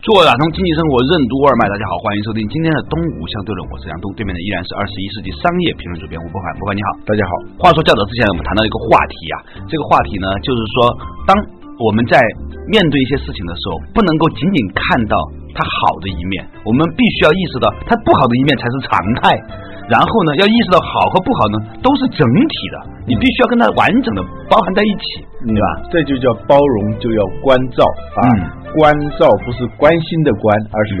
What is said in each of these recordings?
做打通经济生活任督二脉，大家好，欢迎收听今天的东吴相对论，我是杨东，对面的依然是二十一世纪商业评论主编吴伯凡，伯凡你好，大家好。话说较早之前我们谈到一个话题啊，这个话题呢就是说，当我们在面对一些事情的时候，不能够仅仅看到它好的一面，我们必须要意识到它不好的一面才是常态。然后呢，要意识到好和不好呢都是整体的，你必须要跟它完整的包含在一起，对吧？这就叫包容，就要关照啊。关照不是关心的关，而是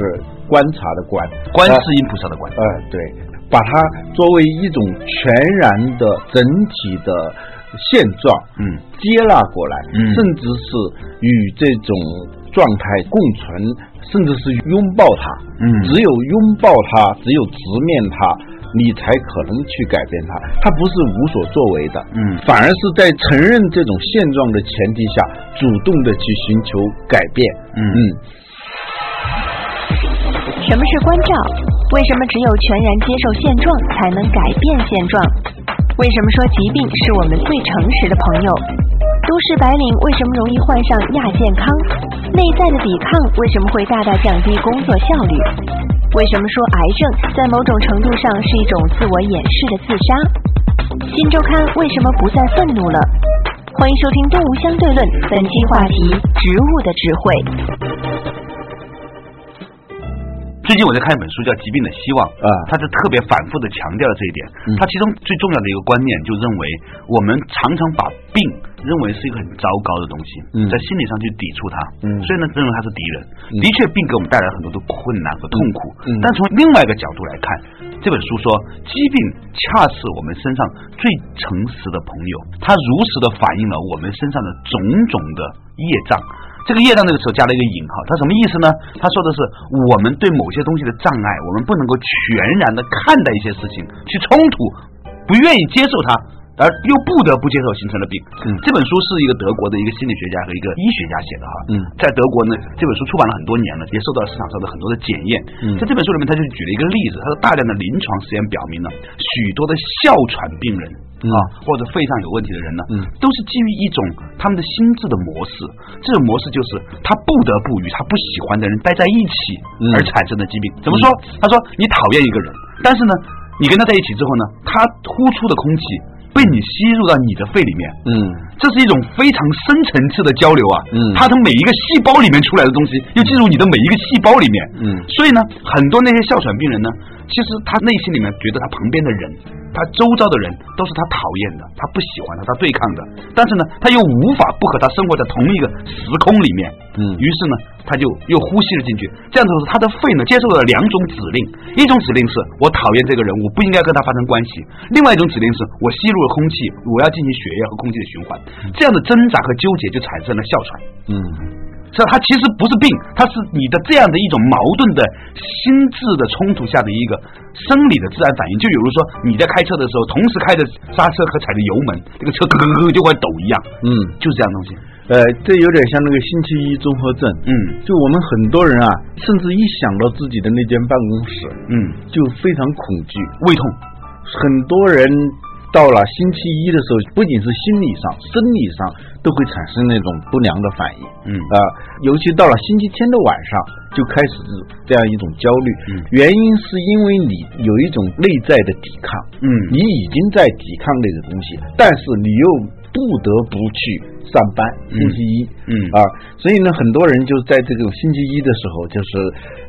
观察的观，观世音菩萨的观。呃，对，把它作为一种全然的整体的现状，嗯，接纳过来，嗯，甚至是与这种状态共存，甚至是拥抱它，嗯，只有拥抱它，只有直面它。你才可能去改变它，它不是无所作为的，嗯，反而是在承认这种现状的前提下，主动的去寻求改变，嗯嗯。什么是关照？为什么只有全然接受现状才能改变现状？为什么说疾病是我们最诚实的朋友？都市白领为什么容易患上亚健康？内在的抵抗为什么会大大降低工作效率？为什么说癌症在某种程度上是一种自我掩饰的自杀？新周刊为什么不再愤怒了？欢迎收听《动物相对论》，本期话题：植物的智慧。最近我在看一本书，叫《疾病的希望》啊，他是特别反复的强调了这一点。他其中最重要的一个观念，就认为我们常常把病认为是一个很糟糕的东西，在心理上去抵触它，所以呢，认为它是敌人。的确，病给我们带来很多的困难和痛苦。但从另外一个角度来看，这本书说，疾病恰是我们身上最诚实的朋友，它如实的反映了我们身上的种种的业障。这个业障那个时候加了一个引号，它什么意思呢？他说的是我们对某些东西的障碍，我们不能够全然的看待一些事情去冲突，不愿意接受它，而又不得不接受形成了病。嗯，这本书是一个德国的一个心理学家和一个医学家写的哈。嗯，在德国呢，这本书出版了很多年了，也受到市场上的很多的检验。嗯，在这本书里面，他就举了一个例子，他说大量的临床实验表明了许多的哮喘病人。啊，或者肺上有问题的人呢，嗯，都是基于一种他们的心智的模式，这种模式就是他不得不与他不喜欢的人待在一起而产生的疾病。怎么说？他说你讨厌一个人，但是呢，你跟他在一起之后呢，他呼出的空气被你吸入到你的肺里面，嗯，这是一种非常深层次的交流啊，嗯，他从每一个细胞里面出来的东西又进入你的每一个细胞里面，嗯，所以呢，很多那些哮喘病人呢，其实他内心里面觉得他旁边的人。他周遭的人都是他讨厌的，他不喜欢的，他对抗的。但是呢，他又无法不和他生活在同一个时空里面。嗯，于是呢，他就又呼吸了进去。这样子，他的肺呢接受了两种指令：一种指令是我讨厌这个人，我不应该跟他发生关系；另外一种指令是我吸入了空气，我要进行血液和空气的循环。这样的挣扎和纠结就产生了哮喘。嗯。所以它其实不是病，它是你的这样的一种矛盾的心智的冲突下的一个生理的自然反应。就比如说你在开车的时候，同时开着刹车和踩着油门，这个车咯咯咯就会抖一样。嗯，就是这样东西。呃，这有点像那个星期一综合症。嗯，就我们很多人啊，甚至一想到自己的那间办公室，嗯，就非常恐惧、胃痛。很多人。到了星期一的时候，不仅是心理上、生理上都会产生那种不良的反应，嗯。啊，尤其到了星期天的晚上，就开始这样一种焦虑。嗯，原因是因为你有一种内在的抵抗，嗯，你已经在抵抗那个东西，但是你又不得不去上班。星期一，嗯。啊，所以呢，很多人就在这种星期一的时候，就是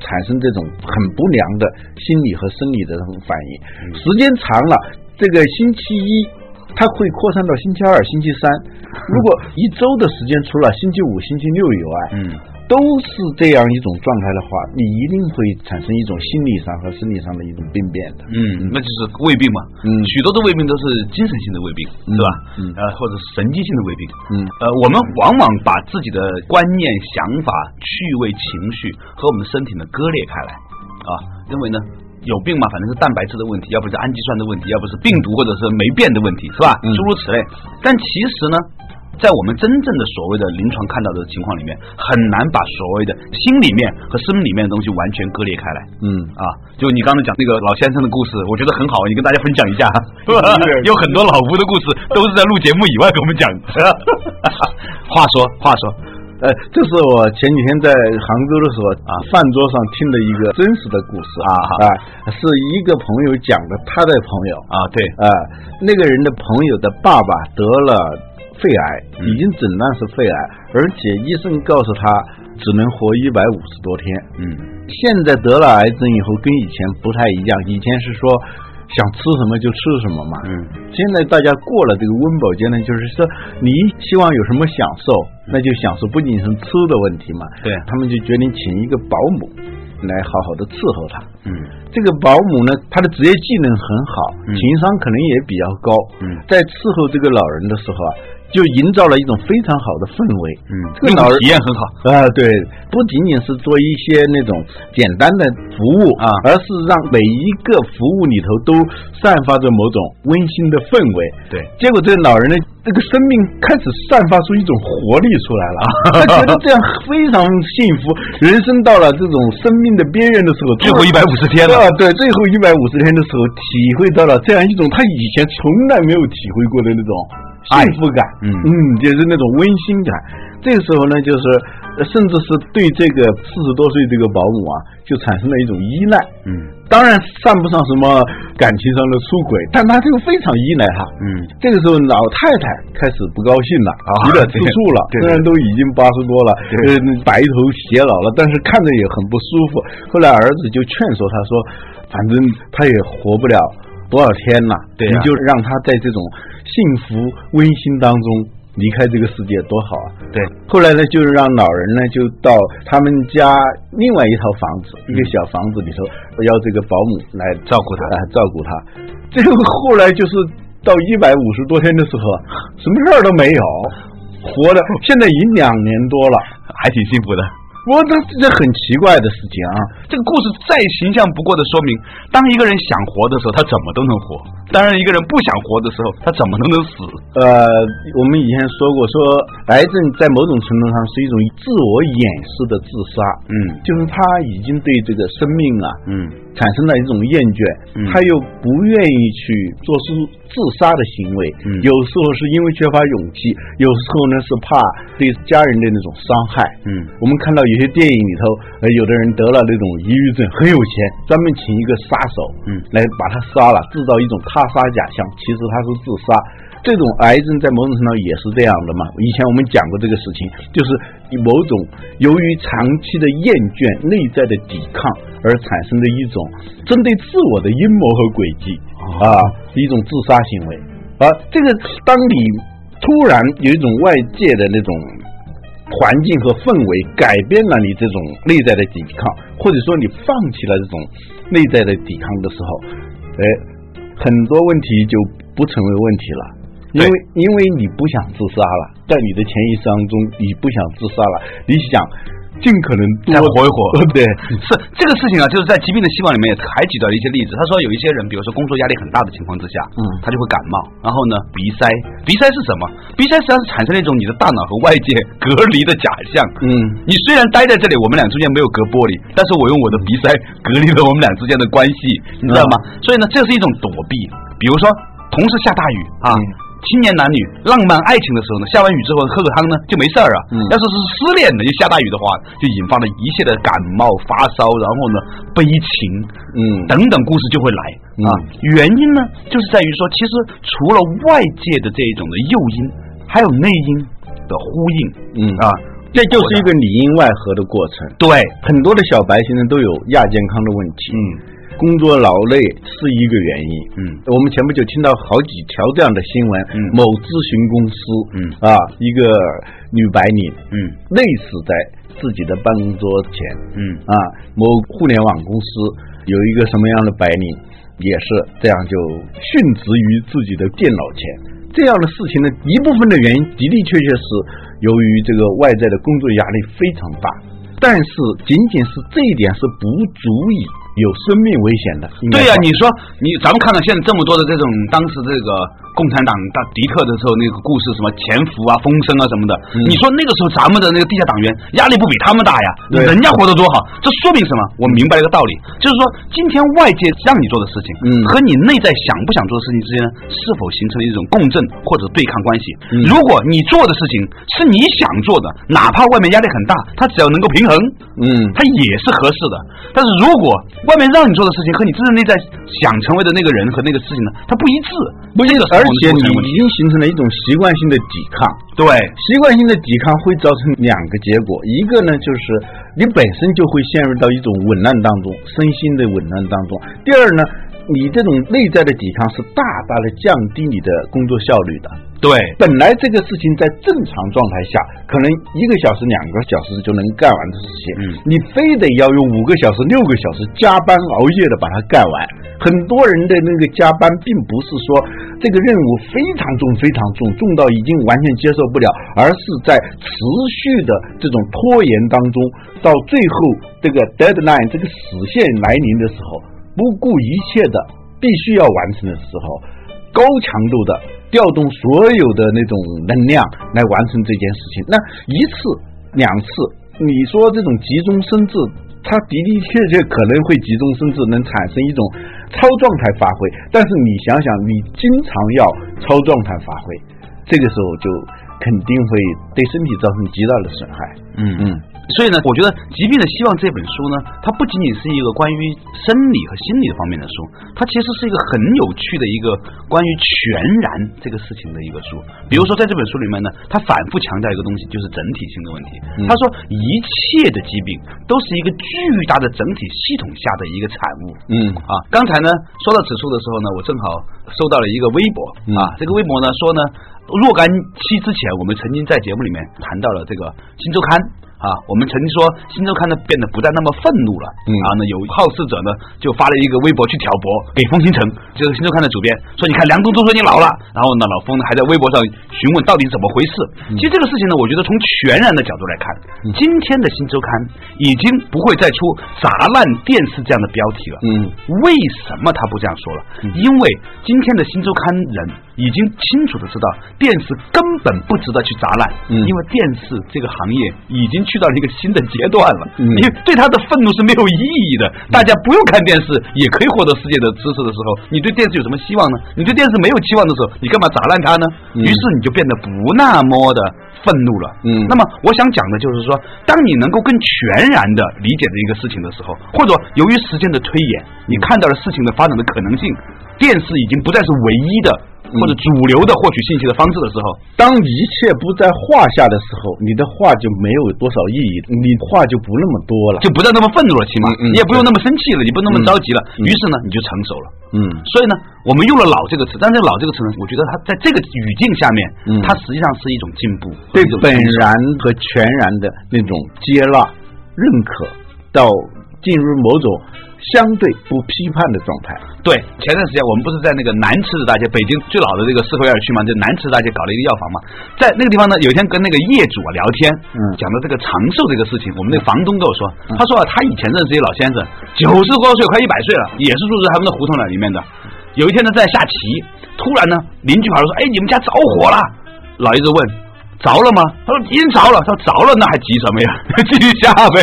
产生这种很不良的心理和生理的这种反应，时间长了。这个星期一，它会扩散到星期二、星期三。如果一周的时间除了星期五、星期六以外，嗯，都是这样一种状态的话，你一定会产生一种心理上和生理上的一种病变的。嗯，那就是胃病嘛。嗯，许多的胃病都是精神性的胃病，是吧？嗯，呃，或者是神经性的胃病。嗯，呃，我们往往把自己的观念、想法、趣味、情绪和我们身体呢割裂开来，啊，认为呢有病嘛，反正是蛋白质的问题，要不是氨基酸的问题，要不是病毒或者是霉变的问题，是吧？诸如此类。但其实呢。在我们真正的所谓的临床看到的情况里面，很难把所谓的心里面和生理面的东西完全割裂开来。嗯啊，就你刚才讲那个老先生的故事，我觉得很好，你跟大家分享一下。有很多老夫的故事都是在录节目以外给我们讲。话说话说，呃，这是我前几天在杭州的时候啊，饭桌上听的一个真实的故事啊啊，是一个朋友讲的，他的朋友啊，对啊，那个人的朋友的爸爸得了。肺癌已经诊断是肺癌，而且医生告诉他只能活一百五十多天。嗯，现在得了癌症以后跟以前不太一样，以前是说想吃什么就吃什么嘛。嗯，现在大家过了这个温饱阶段，就是说你希望有什么享受，那就享受，不仅是吃的问题嘛。对，他们就决定请一个保姆来好好的伺候他。嗯，这个保姆呢，他的职业技能很好，情商可能也比较高。嗯，在伺候这个老人的时候啊。就营造了一种非常好的氛围，嗯，这个老人体验很好。啊，对，不仅仅是做一些那种简单的服务啊，而是让每一个服务里头都散发着某种温馨的氛围，对。结果这个老人呢，这个生命开始散发出一种活力出来了，他觉得这样非常幸福，人生到了这种生命的边缘的时候，最后一百五十天了，对，最后一百五十天的时候，体会到了这样一种他以前从来没有体会过的那种。幸福感，嗯嗯，就是那种温馨感。这个时候呢，就是甚至是对这个四十多岁这个保姆啊，就产生了一种依赖。嗯，当然算不上什么感情上的出轨，但他就非常依赖他。嗯，这个时候老太太开始不高兴了，有点吃醋了。虽然都已经八十多了，呃，白头偕老了，但是看着也很不舒服。后来儿子就劝说他说：“反正他也活不了。”多少天了？对你就让他在这种幸福温馨当中离开这个世界，多好啊！对。后来呢，就是让老人呢，就到他们家另外一套房子，一个小房子里头，要这个保姆来照顾他，来照顾他。这个后来就是到一百五十多天的时候，什么事儿都没有，活的 现在已经两年多了，还挺幸福的。我这这很奇怪的事情啊！这个故事再形象不过的说明，当一个人想活的时候，他怎么都能活；当然，一个人不想活的时候，他怎么都能死。呃，我们以前说过，说癌症在某种程度上是一种自我掩饰的自杀。嗯，就是他已经对这个生命啊，嗯，产生了一种厌倦，他又不愿意去做出。自杀的行为，有时候是因为缺乏勇气，有时候呢是怕对家人的那种伤害。嗯，我们看到有些电影里头，呃，有的人得了那种抑郁症，很有钱，专门请一个杀手，嗯，来把他杀了，制造一种他杀假象，其实他是自杀。这种癌症在某种程度上也是这样的嘛？以前我们讲过这个事情，就是某种由于长期的厌倦、内在的抵抗而产生的一种针对自我的阴谋和诡计啊，一种自杀行为。而这个，当你突然有一种外界的那种环境和氛围改变了你这种内在的抵抗，或者说你放弃了这种内在的抵抗的时候，哎，很多问题就不成为问题了。因为因为你不想自杀了，在你的潜意识当中，你不想自杀了，你想尽可能多活一活。对，是这个事情啊，就是在《疾病的希望》里面还举到了一些例子。他说有一些人，比如说工作压力很大的情况之下，嗯，他就会感冒，然后呢，鼻塞。鼻塞是什么？鼻塞实际上是产生了一种你的大脑和外界 隔离的假象。嗯，你虽然待在这里，我们俩之间没有隔玻璃，但是我用我的鼻塞隔离了我们俩之间的关系，你知道吗？所以呢，这是一种躲避。比如说，同时下大雨啊。青年男女浪漫爱情的时候呢，下完雨之后喝个汤呢就没事儿啊。嗯要是是失恋的，就下大雨的话，就引发了一切的感冒、发烧，然后呢悲情，嗯，等等故事就会来啊。原因呢，就是在于说，其实除了外界的这一种的诱因，还有内因的呼应，嗯啊，这就是一个里应外合的过程。对，很多的小白现在都有亚健康的问题，嗯。工作劳累是一个原因。嗯，我们前不久听到好几条这样的新闻。嗯，某咨询公司，嗯啊，一个女白领，嗯，累死在自己的办公桌前。嗯啊，某互联网公司有一个什么样的白领，也是这样就殉职于自己的电脑前。这样的事情呢，一部分的原因的的确确是由于这个外在的工作压力非常大，但是仅仅是这一点是不足以有生命危险的。对呀，你说你咱们看到现在这么多的这种当时这个。共产党大敌特的时候，那个故事什么潜伏啊、风声啊什么的，你说那个时候咱们的那个地下党员压力不比他们大呀？人家活得多好，这说明什么？我明白一个道理，就是说今天外界让你做的事情，嗯，和你内在想不想做的事情之间，是否形成了一种共振或者对抗关系？如果你做的事情是你想做的，哪怕外面压力很大，它只要能够平衡，嗯，它也是合适的。但是如果外面让你做的事情和你真正内在想成为的那个人和那个事情呢，它不一致，不一致。而且你已经形成了一种习惯性的抵抗，对，习惯性的抵抗会造成两个结果，一个呢就是你本身就会陷入到一种紊乱当中，身心的紊乱当中；第二呢，你这种内在的抵抗是大大的降低你的工作效率的。对，本来这个事情在正常状态下，可能一个小时、两个小时就能干完的事情，嗯，你非得要用五个小时、六个小时加班熬夜的把它干完。很多人的那个加班，并不是说这个任务非常重、非常重，重到已经完全接受不了，而是在持续的这种拖延当中，到最后这个 deadline 这个死线来临的时候，不顾一切的必须要完成的时候，高强度的。调动所有的那种能量来完成这件事情，那一次两次，你说这种急中生智，它的的确确可能会急中生智，能产生一种超状态发挥。但是你想想，你经常要超状态发挥，这个时候就肯定会对身体造成极大的损害。嗯嗯。所以呢，我觉得《疾病的希望》这本书呢，它不仅仅是一个关于生理和心理方面的书，它其实是一个很有趣的一个关于全然这个事情的一个书。比如说，在这本书里面呢，他反复强调一个东西，就是整体性的问题。他说，一切的疾病都是一个巨大的整体系统下的一个产物。嗯啊，刚才呢说到此处的时候呢，我正好收到了一个微博啊，这个微博呢说呢，若干期之前，我们曾经在节目里面谈到了这个《新周刊》。啊，我们曾经说《新周刊》呢变得不再那么愤怒了，嗯啊，那有好事者呢就发了一个微博去挑拨，给风新城，就是《新周刊》的主编，说你看梁冬都说你老了，然后呢老风呢还在微博上询问到底怎么回事。其实这个事情呢，我觉得从全然的角度来看，今天的《新周刊》已经不会再出砸烂电视这样的标题了。嗯，为什么他不这样说了？因为今天的《新周刊》人。已经清楚的知道电视根本不值得去砸烂，因为电视这个行业已经去到了一个新的阶段了。你对他的愤怒是没有意义的。大家不用看电视也可以获得世界的知识的时候，你对电视有什么希望呢？你对电视没有期望的时候，你干嘛砸烂它呢？于是你就变得不那么的愤怒了。嗯，那么我想讲的就是说，当你能够更全然的理解这一个事情的时候，或者由于时间的推演，你看到了事情的发展的可能性，电视已经不再是唯一的。或者主流的获取信息的方式的时候，当一切不在话下的时候，你的话就没有多少意义，你话就不那么多了，就不再那么愤怒了，起码你也不用那么生气了，你不那么着急了。于是呢，你就成熟了。嗯，所以呢，我们用了“老”这个词，但是“老”这个词呢，我觉得它在这个语境下面，它实际上是一种进步，对本然和全然的那种接纳、认可，到进入某种。相对不批判的状态。对，前段时间我们不是在那个南池子大街，北京最老的这个四合院区嘛，就南池子大街搞了一个药房嘛。在那个地方呢，有一天跟那个业主啊聊天，嗯，讲到这个长寿这个事情，我们那个房东跟我说，他说啊，他以前认识一老先生，九十多岁，快一百岁了，也是住在他们的胡同里面的。有一天呢，在下棋，突然呢，邻居跑来说，哎，你们家着火了。老爷子问。着了吗？他说已经着了。他说着了，那还急什么呀？继续下呗。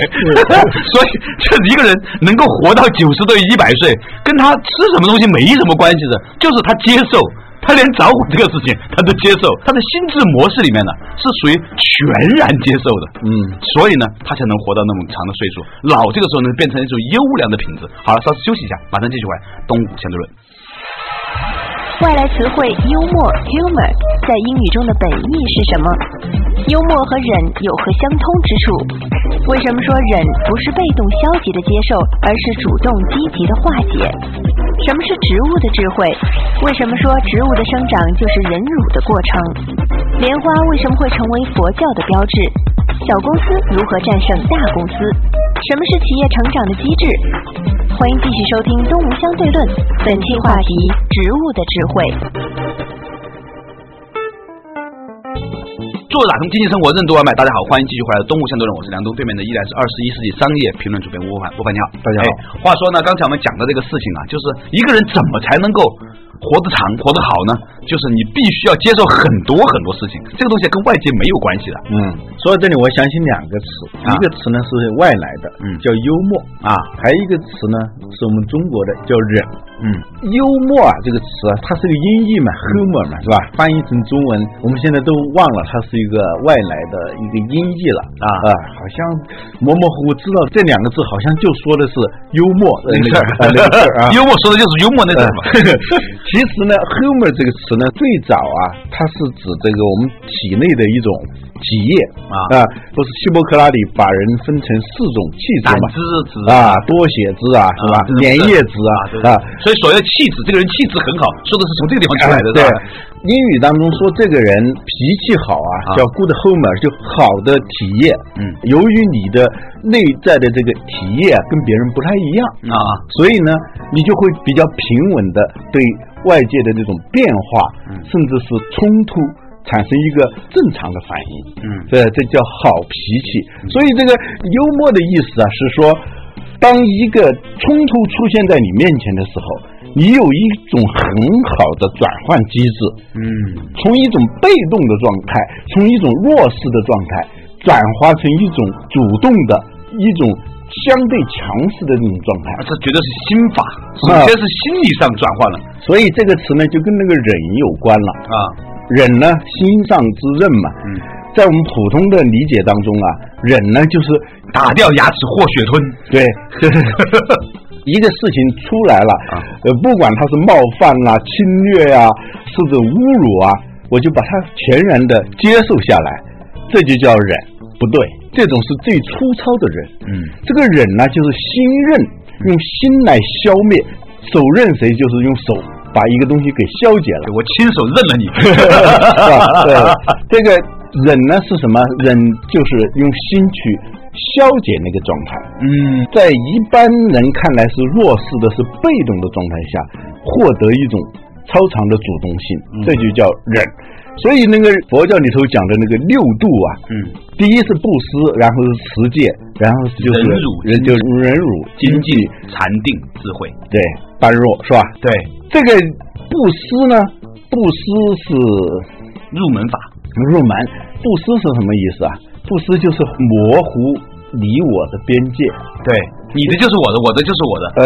所以，这一个人能够活到九十岁、一百岁，跟他吃什么东西没什么关系的，就是他接受，他连着火这个事情他都接受，他的心智模式里面呢是属于全然接受的。嗯，所以呢，他才能活到那么长的岁数。老这个时候呢，变成一种优良的品质。好了，稍事休息一下，马上继续回来。东吴相对论。外来词汇幽默 （humor） 在英语中的本意是什么？幽默和忍有何相通之处？为什么说忍不是被动消极的接受，而是主动积极的化解？什么是植物的智慧？为什么说植物的生长就是忍辱的过程？莲花为什么会成为佛教的标志？小公司如何战胜大公司？什么是企业成长的机制？欢迎继续收听《东吴相对论》，本期话题：植物的智慧。做打通经济生活任督二脉，大家好，欢迎继续回来东吴相对论，我是梁东，对面的依然是二十一世纪商业评论主编吴凡，吴凡你好，大家好。话说呢，刚才我们讲的这个事情啊，就是一个人怎么才能够。活得长，活得好呢，就是你必须要接受很多很多事情，这个东西跟外界没有关系的。嗯，说到这里，我想起两个词，一个词呢是外来的，嗯，叫幽默啊，还有一个词呢是我们中国的叫忍。嗯，幽默啊这个词啊，它是个音译嘛，humor 嘛，是吧？翻译成中文，我们现在都忘了它是一个外来的一个音译了。啊。啊，好像模模糊糊知道这两个字，好像就说的是幽默那个事儿。啊，幽默说的就是幽默那事儿嘛。其实呢，humor 这个词呢，最早啊，它是指这个我们体内的一种体液啊啊，不是希波克拉底把人分成四种气质嘛，脂质啊，多血质啊，是吧？粘液质啊啊，所以所谓的气质，这个人气质很好，说的是从这个地方出来的，对。英语当中说这个人脾气好啊，叫 good humor，就好的体液。嗯，由于你的内在的这个体液啊，跟别人不太一样啊，所以呢，你就会比较平稳的对外界的这种变化，甚至是冲突产生一个正常的反应。嗯，这这叫好脾气。所以这个幽默的意思啊，是说，当一个冲突出现在你面前的时候。你有一种很好的转换机制，嗯，从一种被动的状态，从一种弱势的状态，转化成一种主动的一种相对强势的这种状态，这绝对是心法，首先是心理上转换了。所以这个词呢，就跟那个忍有关了。啊，忍呢，心上之刃嘛，嗯，在我们普通的理解当中啊，忍呢就是打掉牙齿或血吞，对。一个事情出来了，呃，不管他是冒犯啦、侵略啊，甚至侮辱啊，我就把它全然的接受下来，这就叫忍。不对，这种是最粗糙的忍。嗯，这个忍呢，就是心认，用心来消灭，手刃谁就是用手把一个东西给消解了。我亲手认了你？对，这个忍呢是什么？忍就是用心去。消解那个状态，嗯，在一般人看来是弱势的，是被动的状态下，获得一种超常的主动性，这就叫忍。所以那个佛教里头讲的那个六度啊，嗯，第一是布施，然后是持戒，然后就是忍辱，人就忍辱、精进、禅定、智慧，对，般若是吧？对，这个布施呢，布施是入门法，入门。布施是什么意思啊？布施就是模糊你我的边界，对。你的就是我的，我的就是我的，呃，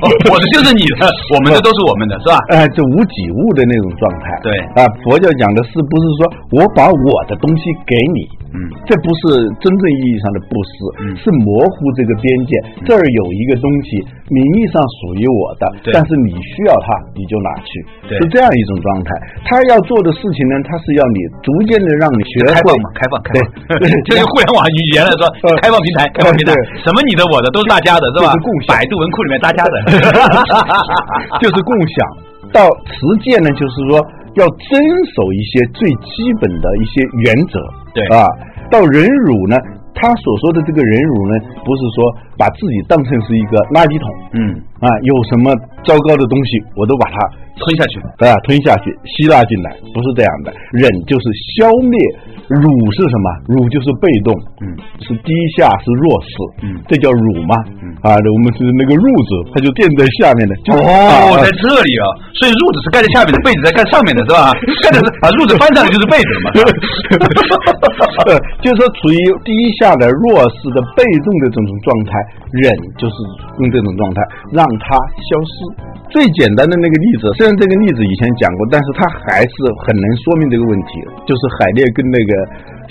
不，我的就是你的，我们的都是我们的，是吧？哎，就无己物的那种状态，对啊，佛教讲的是不是说我把我的东西给你？嗯，这不是真正意义上的布施，嗯，是模糊这个边界。这儿有一个东西，名义上属于我的，但是你需要它，你就拿去，是这样一种状态。他要做的事情呢，他是要你逐渐的让你学会嘛，开放，开放，对，就是互联网语言来说，开放平台，开放平台，什么你的我的都是。大家的是吧？百度文库里面大家的，就是共享。到实践呢，就是说要遵守一些最基本的一些原则。对啊，到忍辱呢，他所说的这个忍辱呢，不是说把自己当成是一个垃圾桶。嗯啊，有什么糟糕的东西，我都把它吞下去，对吧？吞下去，吸纳进来，不是这样的。忍就是消灭。辱是什么？辱就是被动，嗯，是低下，是弱势，嗯，这叫辱嘛，嗯啊，我们是那个褥子，它就垫在下面的，哦，在这里啊，所以褥子是盖在下面的，被子在盖上面的，是吧？盖的是把褥子翻上来就是被子了嘛，就是说处于低下的、弱势的、被动的这种状态，忍就是用这种状态让它消失。最简单的那个例子，虽然这个例子以前讲过，但是它还是很能说明这个问题，就是海涅跟那个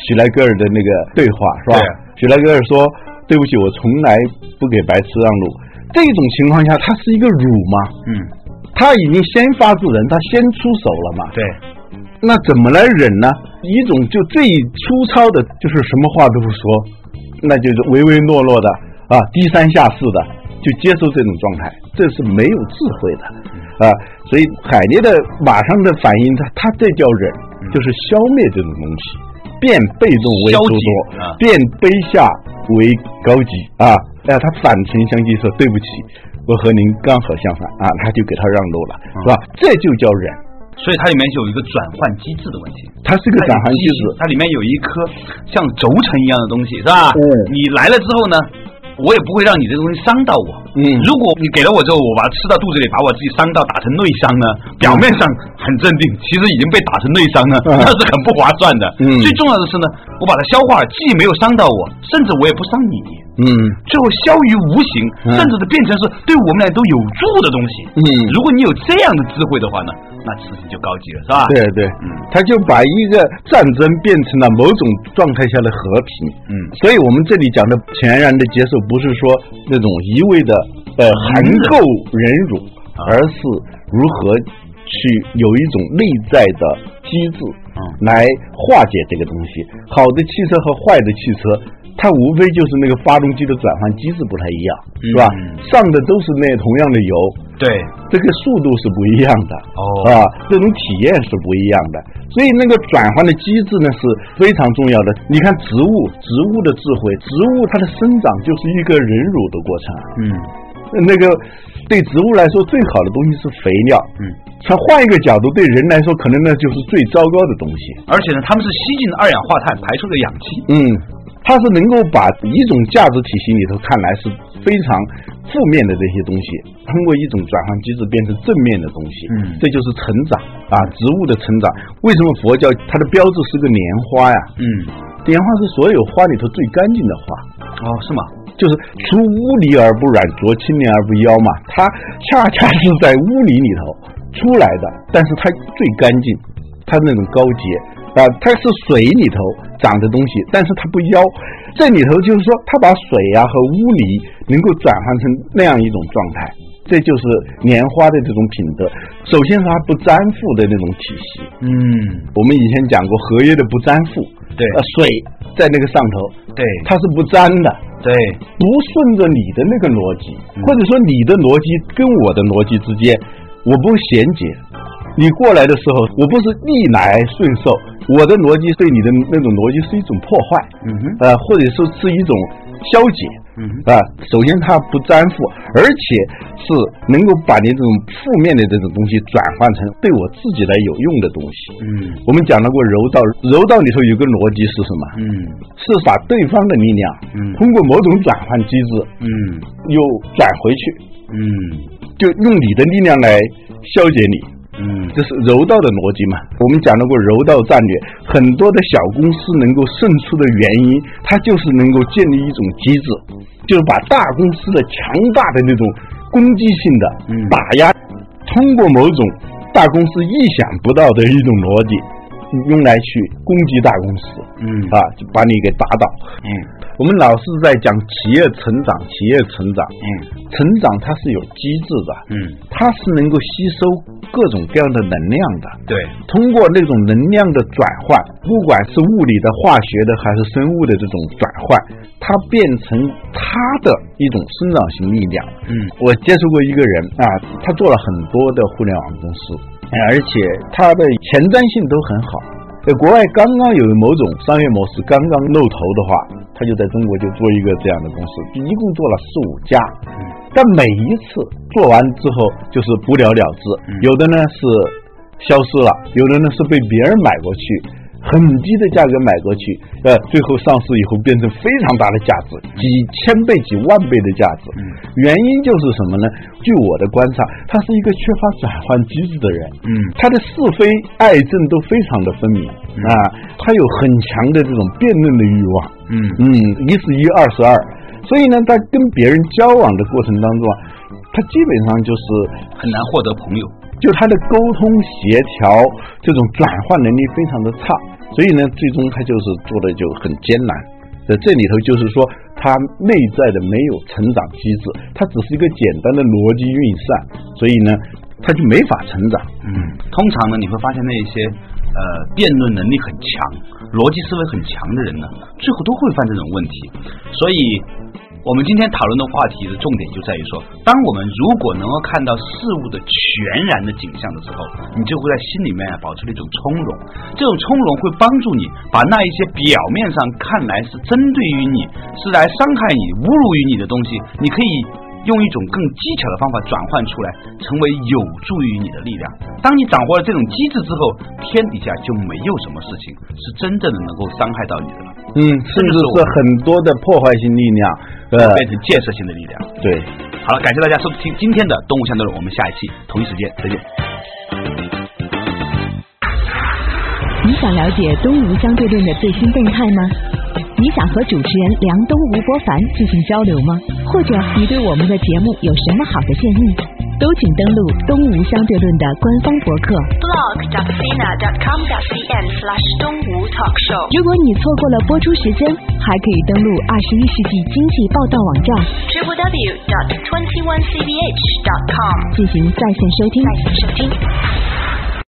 许莱格尔的那个对话，是吧？许莱格尔说：“对不起，我从来不给白痴让路。”这种情况下，他是一个辱吗？嗯，他已经先发制人，他先出手了嘛？对，那怎么来忍呢？一种就最粗糙的，就是什么话都不说，那就是唯唯诺诺的啊，低三下四的，就接受这种状态，这是没有智慧的啊。所以海涅的马上的反应，他他这叫忍，就是消灭这种东西，变被动为主动，变卑下为高级啊。哎，他反唇相讥说：“对不起，我和您刚好相反啊。”他就给他让路了，是吧？这就叫忍。所以它里面就有一个转换机制的问题。它是个转换机制，它里面有一颗像轴承一样的东西，是吧？嗯。你来了之后呢？我也不会让你这个东西伤到我。嗯，如果你给了我之后，我把它吃到肚子里，把我自己伤到打成内伤呢？表面上很镇定，其实已经被打成内伤了，那是很不划算的。嗯，最重要的是呢，我把它消化了，既没有伤到我，甚至我也不伤你。嗯，最后消于无形，甚至是变成是对我们俩都有助的东西。嗯，如果你有这样的智慧的话呢？那事情就高级了，是吧？对对，嗯，他就把一个战争变成了某种状态下的和平，嗯，所以我们这里讲的全然的接受，不是说那种一味的呃含垢忍辱，而是如何去有一种内在的机制，嗯，来化解这个东西。好的汽车和坏的汽车。它无非就是那个发动机的转换机制不太一样，是吧？上的都是那同样的油，对，这个速度是不一样的，哦，啊，这种体验是不一样的，所以那个转换的机制呢是非常重要的。你看植物，植物的智慧，植物它的生长就是一个忍辱的过程，嗯，那个对植物来说最好的东西是肥料，嗯，它换一个角度，对人来说可能那就是最糟糕的东西，而且呢，他们是吸进二氧化碳，排出的氧气，嗯。它是能够把一种价值体系里头看来是非常负面的这些东西，通过一种转换机制变成正面的东西，嗯，这就是成长啊，植物的成长。为什么佛教它的标志是个莲花呀？嗯，莲花是所有花里头最干净的花。哦，是吗？就是出污泥而不染，濯清涟而不妖嘛。它恰恰是在污泥里头出来的，但是它最干净，它那种高洁。啊，它是水里头长的东西，但是它不妖。这里头就是说，它把水啊和污泥能够转换成那样一种状态，这就是莲花的这种品德。首先是它不粘附的那种体系。嗯，我们以前讲过合约的不粘附。对，呃，水在那个上头，对，它是不粘的。对，不顺着你的那个逻辑，或者说你的逻辑跟我的逻辑之间，我不衔接。你过来的时候，我不是逆来顺受，我的逻辑对你的那种逻辑是一种破坏，嗯哼，呃，或者说是一种消解，嗯哼。啊，首先它不粘附，而且是能够把你这种负面的这种东西转换成对我自己来有用的东西，嗯，我们讲到过柔道，柔道里头有个逻辑是什么？嗯，是把对方的力量，嗯，通过某种转换机制，嗯，又转回去，嗯，就用你的力量来消解你。嗯，这是柔道的逻辑嘛？我们讲到过柔道战略，很多的小公司能够胜出的原因，它就是能够建立一种机制，就是把大公司的强大的那种攻击性的打压，通过某种大公司意想不到的一种逻辑，用来去攻击大公司，嗯啊，就把你给打倒，嗯。我们老是在讲企业成长，企业成长，嗯，成长它是有机制的，嗯，它是能够吸收各种各样的能量的，对，通过那种能量的转换，不管是物理的、化学的还是生物的这种转换，它变成它的一种生长型力量。嗯，我接触过一个人啊，他做了很多的互联网公司，而且他的前瞻性都很好。在国外刚刚有某种商业模式刚刚露头的话，他就在中国就做一个这样的公司，一共做了四五家，但每一次做完之后就是不了了之，有的呢是消失了，有的呢是被别人买过去。很低的价格买过去，呃，最后上市以后变成非常大的价值，几千倍、几万倍的价值。原因就是什么呢？据我的观察，他是一个缺乏转换机制的人。嗯，他的是非爱憎都非常的分明啊，他有很强的这种辩论的欲望。嗯嗯，一是一，二是二，所以呢，在跟别人交往的过程当中啊，他基本上就是很难获得朋友。就他的沟通协调这种转换能力非常的差，所以呢，最终他就是做的就很艰难。在这里头就是说，他内在的没有成长机制，他只是一个简单的逻辑运算，所以呢，他就没法成长。嗯，通常呢，你会发现那些呃辩论能力很强、逻辑思维很强的人呢，最后都会犯这种问题。所以。我们今天讨论的话题的重点就在于说，当我们如果能够看到事物的全然的景象的时候，你就会在心里面保持一种从容。这种从容会帮助你把那一些表面上看来是针对于你、是来伤害你、侮辱于你的东西，你可以。用一种更技巧的方法转换出来，成为有助于你的力量。当你掌握了这种机制之后，天底下就没有什么事情是真正的能够伤害到你的了。嗯，甚至是很多的破坏性力量，变成建设性的力量。对，好了，感谢大家收听今天的动物相对论，我们下一期同一时间再见。你想了解东吴相对论的最新动态吗？你想和主持人梁东、吴伯凡进行交流吗？或者你对我们的节目有什么好的建议？都请登录东吴相对论的官方博客 blog.sina.com.cn/slash 东吴 talk show。如果你错过了播出时间，还可以登录二十一世纪经济报道网站 www.twenty-onecbh.com 进行在线收听。在线收听。